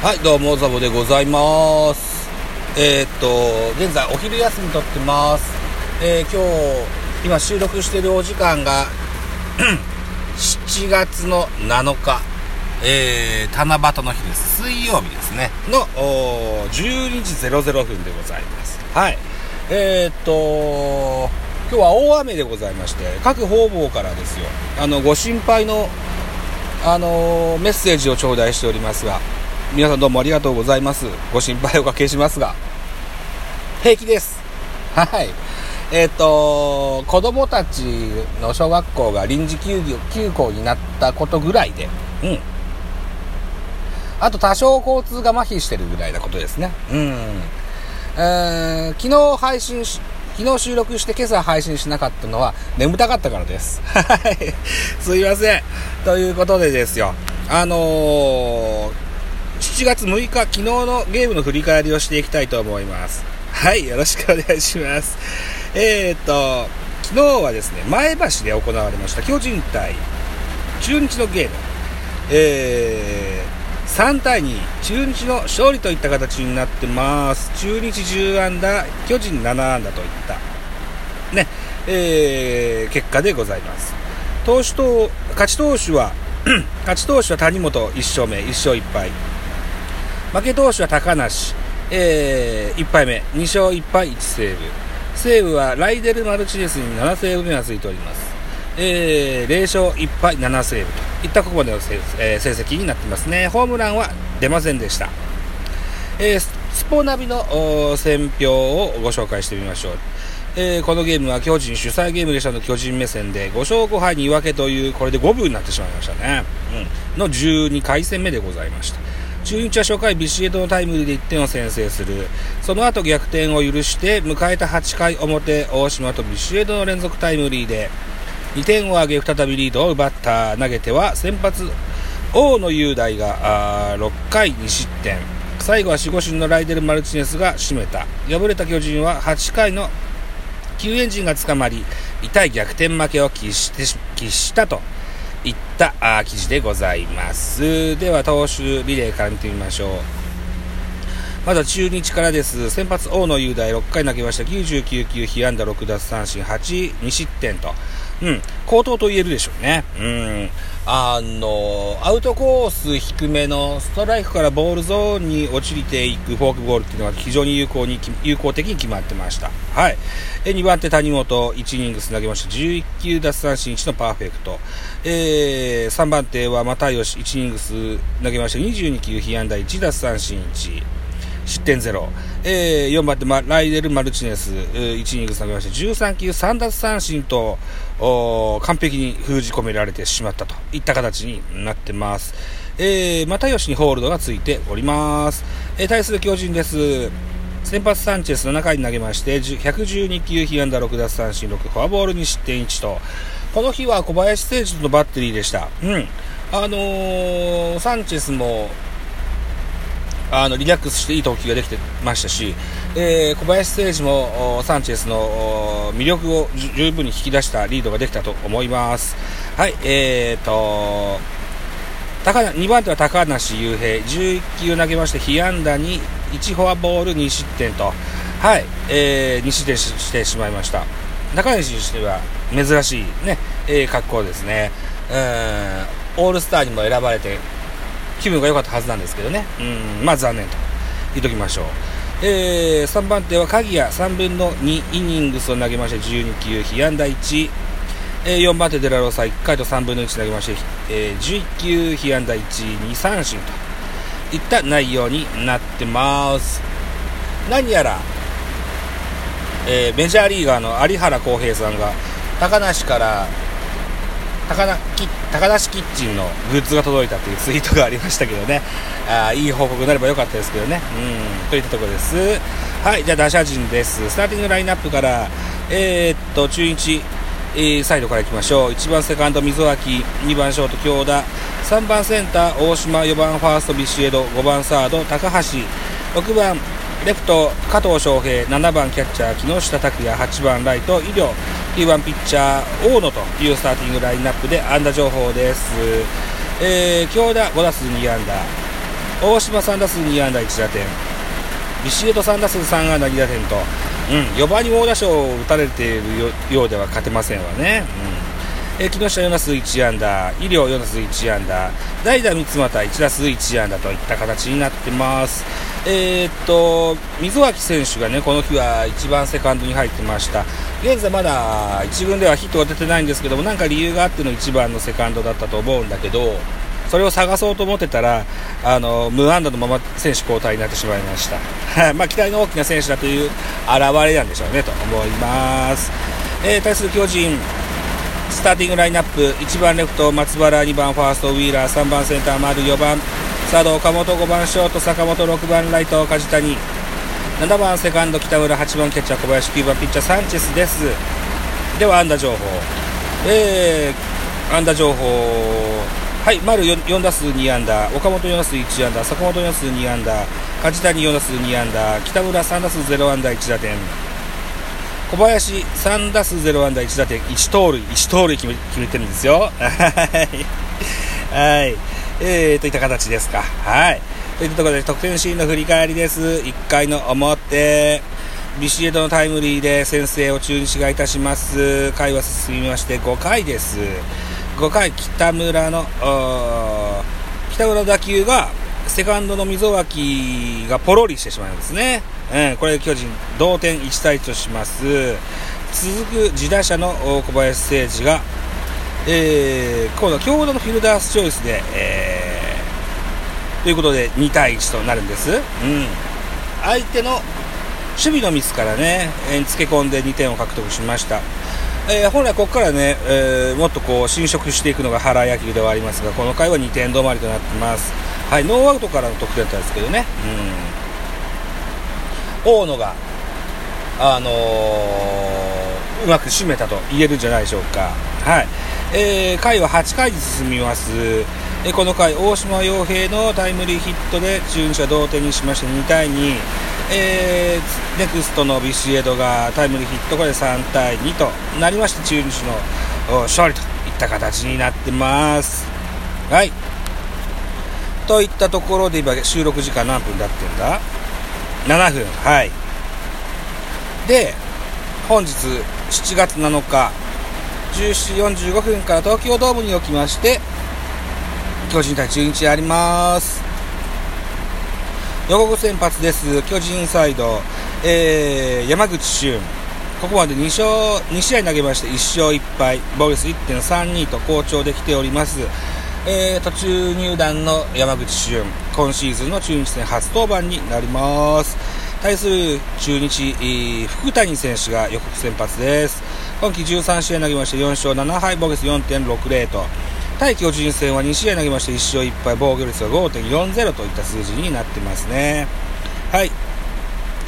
はい、どうも、ザボでございます。えーっと、現在お昼休みとってます。えー今日、今収録してるお時間が、7月の7日、えー、七夕の日です。水曜日ですね。の、お12時00分でございます。はい。えーっと、今日は大雨でございまして、各方々からですよ、あの、ご心配の、あのーメッセージを頂戴しておりますが、皆さんどうもありがとうございます。ご心配おかけしますが、平気です。はい。えっ、と、子供たちの小学校が臨時休業休校になったことぐらいで、うん。あと多少交通が麻痺してるぐらいなことですね。うん。えー昨日配信し、昨日収録して今朝配信しなかったのは眠たかったからです。はい。すいません。ということでですよ。あのー7月6日、昨日のゲームの振り返りをしていきたいと思います。はい、よろしくお願いします。えー、っと、昨日はですね、前橋で行われました巨人対中日のゲーム。えー、3対2、中日の勝利といった形になってます。中日10安打、巨人7安打といった、ね、えー、結果でございます。投手と、勝ち投手は、勝ち投手は谷本1勝目、1勝1敗。負け投手は高梨、えー、1敗目、2勝1敗1セーブ。セーブはライデル・マルチネスに7セーブ目がついております。えー、0勝1敗7セーブといったここまでの成,、えー成績になってますね。ホームランは出ませんでした。えースポナビのおー選評をご紹介してみましょう。えーこのゲームは巨人主催ゲームでしたの巨人目線で5勝5敗2分けというこれで5分になってしまいましたね、うん、の12回戦目でございました中日は初回ビシエドのタイムリーで1点を先制する。その後逆転を許して迎えた8回表大島とビシエドの連続タイムリーで2点を挙げ再びリードを奪った。投げては先発大野雄大が6回2失点。最後は守護神のライデル・マルチネスが締めた。敗れた巨人は8回の救援陣が捕まり痛い逆転負けを喫して喫したと。いったあ記事でございます。では投手リレーから見てみましょう。まずは中日からです先発大野雄大6回投げました99球被安打6奪三振8 2失点とうん、高騰と言えるでしょうね。うん。あの、アウトコース低めのストライクからボールゾーンに落ちていくフォークボールっていうのが非常に有効に、有効的に決まってました。はい。え、2番手谷本、1イニングス投げました。11球奪三振1のパーフェクト。えー、3番手は又吉、1イニングス投げました。22球被安打1奪三振1。失点ゼロ、えー、4番手、ま、ライデル・マルチネス、えー1イニング投げまして13球3奪三振とおー完璧に封じ込められてしまったといった形になってます、えー、又吉にホールドがついております、えー対する巨人です。先発サンチェス7回に投げまして112球被安打6奪三振6フォアボールに失点1と。この日は小林誠司とのバッテリーでした。うん。あのーサンチェスもあのリラックスしていい投球ができてましたし、えー小林誠司もサンチェスの魅力を十分に引き出したリードができたと思います。はい、えーと、高2番手は高梨雄平、11球投げまして、被安打に1フォアボール2失点と、はい、えー2失点してしまいました。高梨にしては珍しいね、えー格好ですね。うん、オールスターにも選ばれて、気分が良かったはずなんですけどね、うん、まあ残念と言っときましょう。えー、3番手は鍵谷3分の2イニングスを投げまして12球被安打1、えー、4番手デラロサ1回と3分の1投げまして、えー、11球被安打1、2三振といった内容になってます。何やら、えーメジャーリーガーの有原康平さんが高梨から高なき高梨キッチンのグッズが届いたというツイートがありましたけどね。あいい報告になればよかったですけどね。うん。といったところです。はいじゃあ打者陣です。スターティングラインナップからえー、っと中日えーサイドからいきましょう。1番セカンド溝脇2番ショート京田。3番センター大島。4番ファーストビシエド。5番サード高橋。6番レフト加藤翔平。7番キャッチャー木下拓也。8番ライト医療9番ピッチャー大野というスターティングラインナップで安打情報です、えー、京田5打数2安打大島3打数2安打1打点。ビシエド3打数3安打2打点と、うん、4番に猛打賞を打たれているようでは勝てませんわね、うん、え木下4打数1安打。医療4打数1安打。代打三俣1打数1安打といった形になってます。えー、っと溝脇選手がねこの日は1番セカンドに入ってました。現在まだ1軍ではヒットが出てないんですけどもなんか理由があっての1番のセカンドだったと思うんだけどそれを探そうと思ってたらあの無安打のまま選手交代になってしまいました。まあ期待の大きな選手だという表れなんでしょうねと思います、えー、対する巨人スターティングラインナップ。1番レフト松原2番ファーストウィーラー3番センター丸4番サード岡本5番ショート坂本6番ライト梶谷。7番セカンド北村8番キャッチャー小林9番ピッチャーサンチェスです。では安打情報。えー、安打情報。はい、丸 4, 4打数2安打、岡本4打数1安打、坂本4打数2安打、梶谷4打数2安打、北村3打数0安打1打点、小林3打数0安打1打点、1盗塁、1盗塁決め決めてるんですよ。はい。えー、といった形ですか。はい。といったところで得点シーンの振り返りです。1回の表。ビシエドのタイムリーで先制を中日がいたします。回は進みまして5回です。5回、北村の、北村の打球が、セカンドの溝脇がポロリしてしまうんですね。うん、これで巨人、同点1対1とします。続く自打者の小林誠司が、えー、今度は強打のフィルダースチョイスで、えー、ということで2対1となるんです。うん。相手の守備のミスからね、えー、つけ込んで2点を獲得しました。えー、本来ここからね、えー、もっとこう侵食していくのが原野球ではありますがこの回は2点止まりとなってますはいノーアウトからの得点だったんですけどねうん大野があのー、うまく締めたと言えるんじゃないでしょうかはい、えー、回は8回に進みます。えこの回大島洋平のタイムリーヒットで中日は同点にしまして2対2えー、ネクストのビシエドがタイムリーヒットこれ3対2となりまして中日の勝利といった形になってます。はい。といったところで今収録時間何分だってんだ？7分。はい。で本日7月7日17時45分から東京ドームにおきまして巨人対中日あります予告先発です。巨人サイド、えー、山口俊。ここまで2勝、2試合投げまして1勝1敗、防御率1.32と好調できております。えー、途中入団の山口俊、今シーズンの中日戦初登板になります。対する中日、福谷選手が予告先発です。今季13試合投げまして4勝7敗、防御率4.60と、対巨人戦は2試合投げまして1勝1敗、防御率が5.40といった数字になってますね。はい。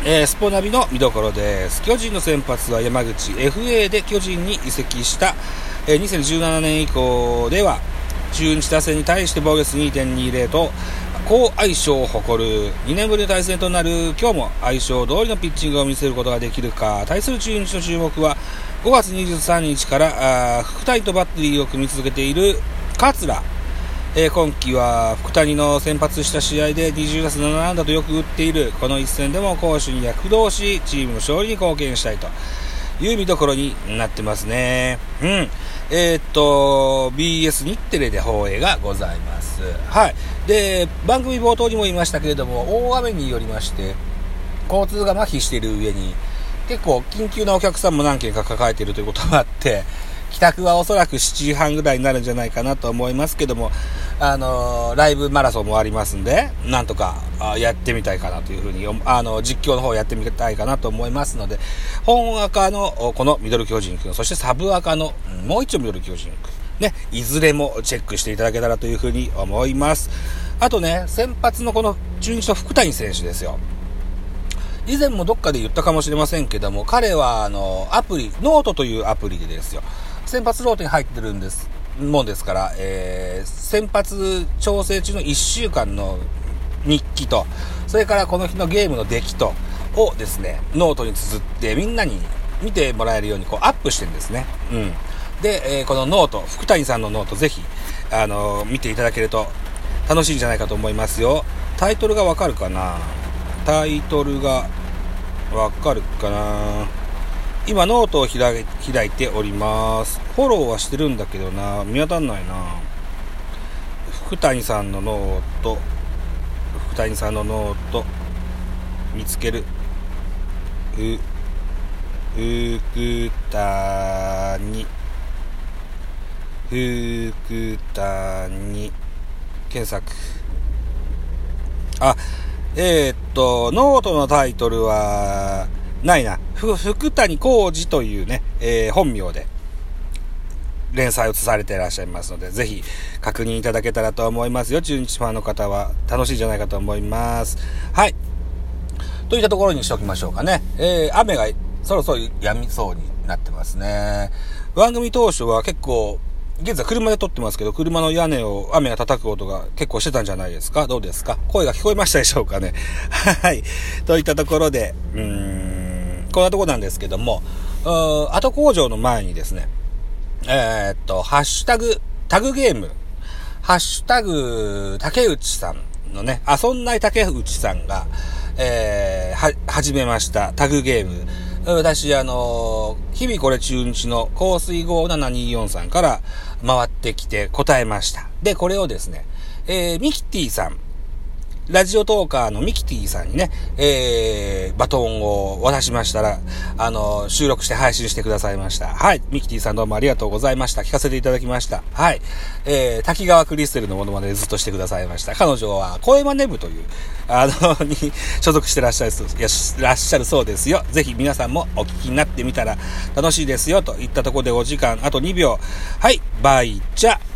えー、スポナビの見どころです。巨人の先発は山口 FA で巨人に移籍した、えー、2017年以降では中日打線に対して防御率2.20と好相性を誇る2年ぶりの対戦となる今日も相性通りのピッチングを見せることができるか対する中日の注目は5月23日から福谷とバッテリーを組み続けている桂、えー、今季は福谷の先発した試合で20打数7安打とよく打っているこの一戦でも攻守に躍動しチームの勝利に貢献したいという見どころになってますね。うん。えー、っと、BS 日テレで放映がございます。はい。で、番組冒頭にも言いましたけれども、大雨によりまして、交通が麻痺している上に、結構緊急なお客さんも何件か抱えているということもあって、帰宅はおそらく7時半ぐらいになるんじゃないかなと思いますけども、あのー、ライブマラソンもありますんで、なんとかやってみたいかなというふうに、あの、実況の方やってみたいかなと思いますので、本赤のこのミドル巨人くん、そしてサブ赤のもう一丁ミドル巨人くん、ね、いずれもチェックしていただけたらというふうに思います。あとね、先発のこの中日の福谷選手ですよ。以前もどっかで言ったかもしれませんけども、彼はあの、アプリ、ノートというアプリでですよ、先発ローテに入ってるんです、もんですから、えー、先発調整中の1週間の日記と、それからこの日のゲームの出来と、をですね、ノートに綴ってみんなに見てもらえるようにこうアップしてるんですね。うん。で、えー、このノート、福谷さんのノートぜひ、あのー、見ていただけると楽しいんじゃないかと思いますよ。タイトルがわかるかな？タイトルがわかるかな？今ノートを開いております。フォローはしてるんだけどな。見当たんないな。福谷さんのノート。福谷さんのノート。見つける。う福谷。福谷。検索。あえー、っとノートのタイトルはないな福谷浩二というね、えー、本名で連載をされていらっしゃいますので、ぜひ確認いただけたらと思いますよ。中日ファンの方は楽しいんじゃないかと思います。はい。といったところにしておきましょうかね。えー、雨がそろそろ止みそうになってますね。番組当初は結構、現在車で撮ってますけど、車の屋根を雨が叩く音が結構してたんじゃないですか？どうですか？声が聞こえましたでしょうかね？はい。といったところで、うーん、こんなとこなんですけども、後工場の前にですね、えー、っと、ハッシュタグ、タグゲーム、ハッシュタグ、竹内さんのね、遊んない竹内さんが、えー、は、始めました、タグゲーム。私、あのー、日々これ中日の香水57243さんから回ってきて答えました。で、これをですね、えー、ミキティさん、ラジオトーカーのミキティさんにね、えー、バトンを渡しましたら、あの、収録して配信してくださいました。はい。ミキティさんどうもありがとうございました。聞かせていただきました。はい。えー、滝川クリステルのものまでずっとしてくださいました。彼女は、声真似部という、あの、に所属してらっしゃる、いらっしゃるそうですよ。ぜひ皆さんもお聞きになってみたら楽しいですよ。といったところでお時間、あと2秒。はい。バイチャ。